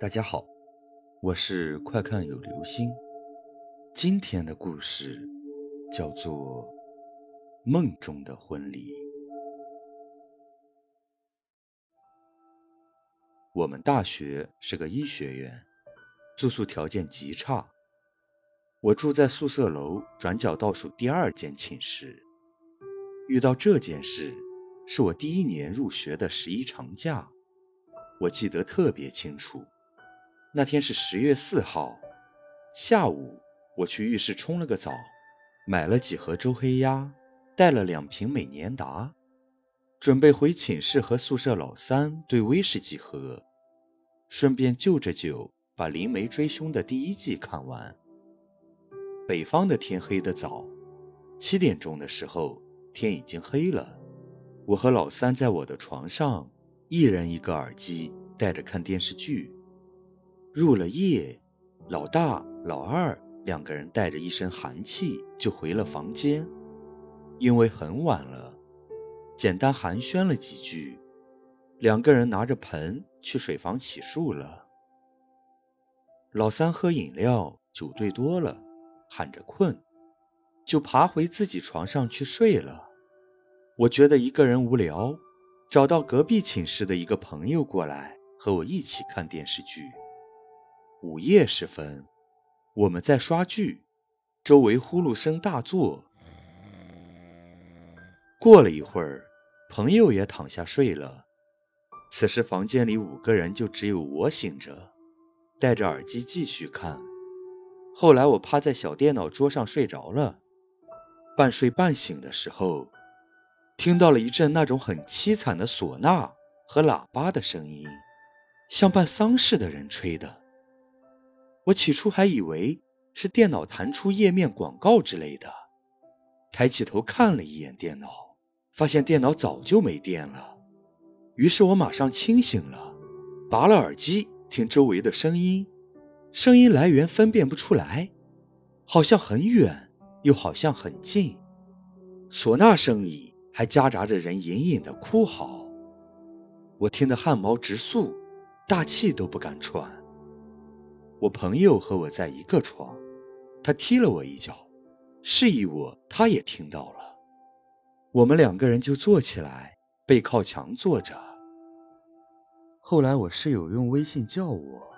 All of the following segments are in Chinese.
大家好，我是快看有流星。今天的故事叫做《梦中的婚礼》。我们大学是个医学院，住宿条件极差。我住在宿舍楼转角倒数第二间寝室。遇到这件事，是我第一年入学的十一长假，我记得特别清楚。那天是十月四号下午，我去浴室冲了个澡，买了几盒周黑鸭，带了两瓶美年达，准备回寝室和宿舍老三兑威士忌喝，顺便就着酒把《灵媒追凶》的第一季看完。北方的天黑得早，七点钟的时候天已经黑了，我和老三在我的床上，一人一个耳机，戴着看电视剧。入了夜，老大、老二两个人带着一身寒气就回了房间，因为很晚了，简单寒暄了几句，两个人拿着盆去水房洗漱了。老三喝饮料，酒兑多了，喊着困，就爬回自己床上去睡了。我觉得一个人无聊，找到隔壁寝室的一个朋友过来和我一起看电视剧。午夜时分，我们在刷剧，周围呼噜声大作。过了一会儿，朋友也躺下睡了。此时房间里五个人就只有我醒着，戴着耳机继续看。后来我趴在小电脑桌上睡着了，半睡半醒的时候，听到了一阵那种很凄惨的唢呐和喇叭的声音，像办丧事的人吹的。我起初还以为是电脑弹出页面广告之类的，抬起头看了一眼电脑，发现电脑早就没电了。于是我马上清醒了，拔了耳机听周围的声音，声音来源分辨不出来，好像很远，又好像很近。唢呐声里还夹杂着人隐隐的哭嚎，我听得汗毛直竖，大气都不敢喘。我朋友和我在一个床，他踢了我一脚，示意我他也听到了。我们两个人就坐起来，背靠墙坐着。后来我室友用微信叫我，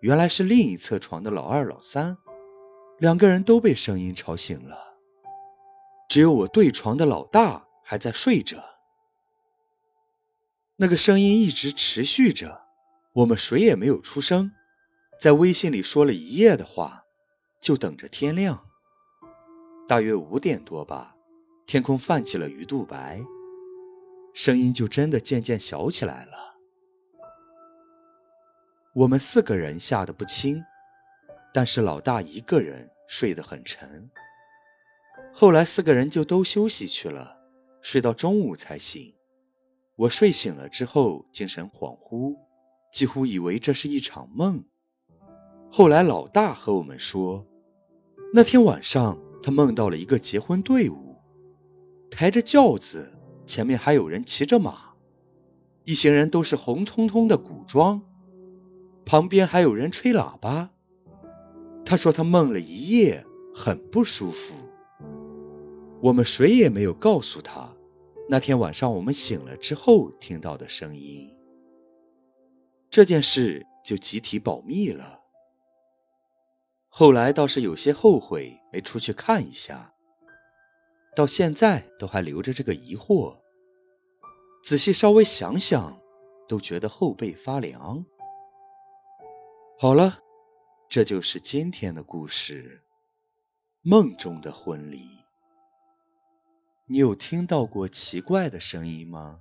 原来是另一侧床的老二、老三，两个人都被声音吵醒了，只有我对床的老大还在睡着。那个声音一直持续着。我们谁也没有出声，在微信里说了一夜的话，就等着天亮。大约五点多吧，天空泛起了鱼肚白，声音就真的渐渐小起来了。我们四个人吓得不轻，但是老大一个人睡得很沉。后来四个人就都休息去了，睡到中午才醒。我睡醒了之后，精神恍惚。几乎以为这是一场梦。后来老大和我们说，那天晚上他梦到了一个结婚队伍，抬着轿子，前面还有人骑着马，一行人都是红彤彤的古装，旁边还有人吹喇叭。他说他梦了一夜，很不舒服。我们谁也没有告诉他，那天晚上我们醒了之后听到的声音。这件事就集体保密了。后来倒是有些后悔没出去看一下，到现在都还留着这个疑惑。仔细稍微想想，都觉得后背发凉。好了，这就是今天的故事——梦中的婚礼。你有听到过奇怪的声音吗？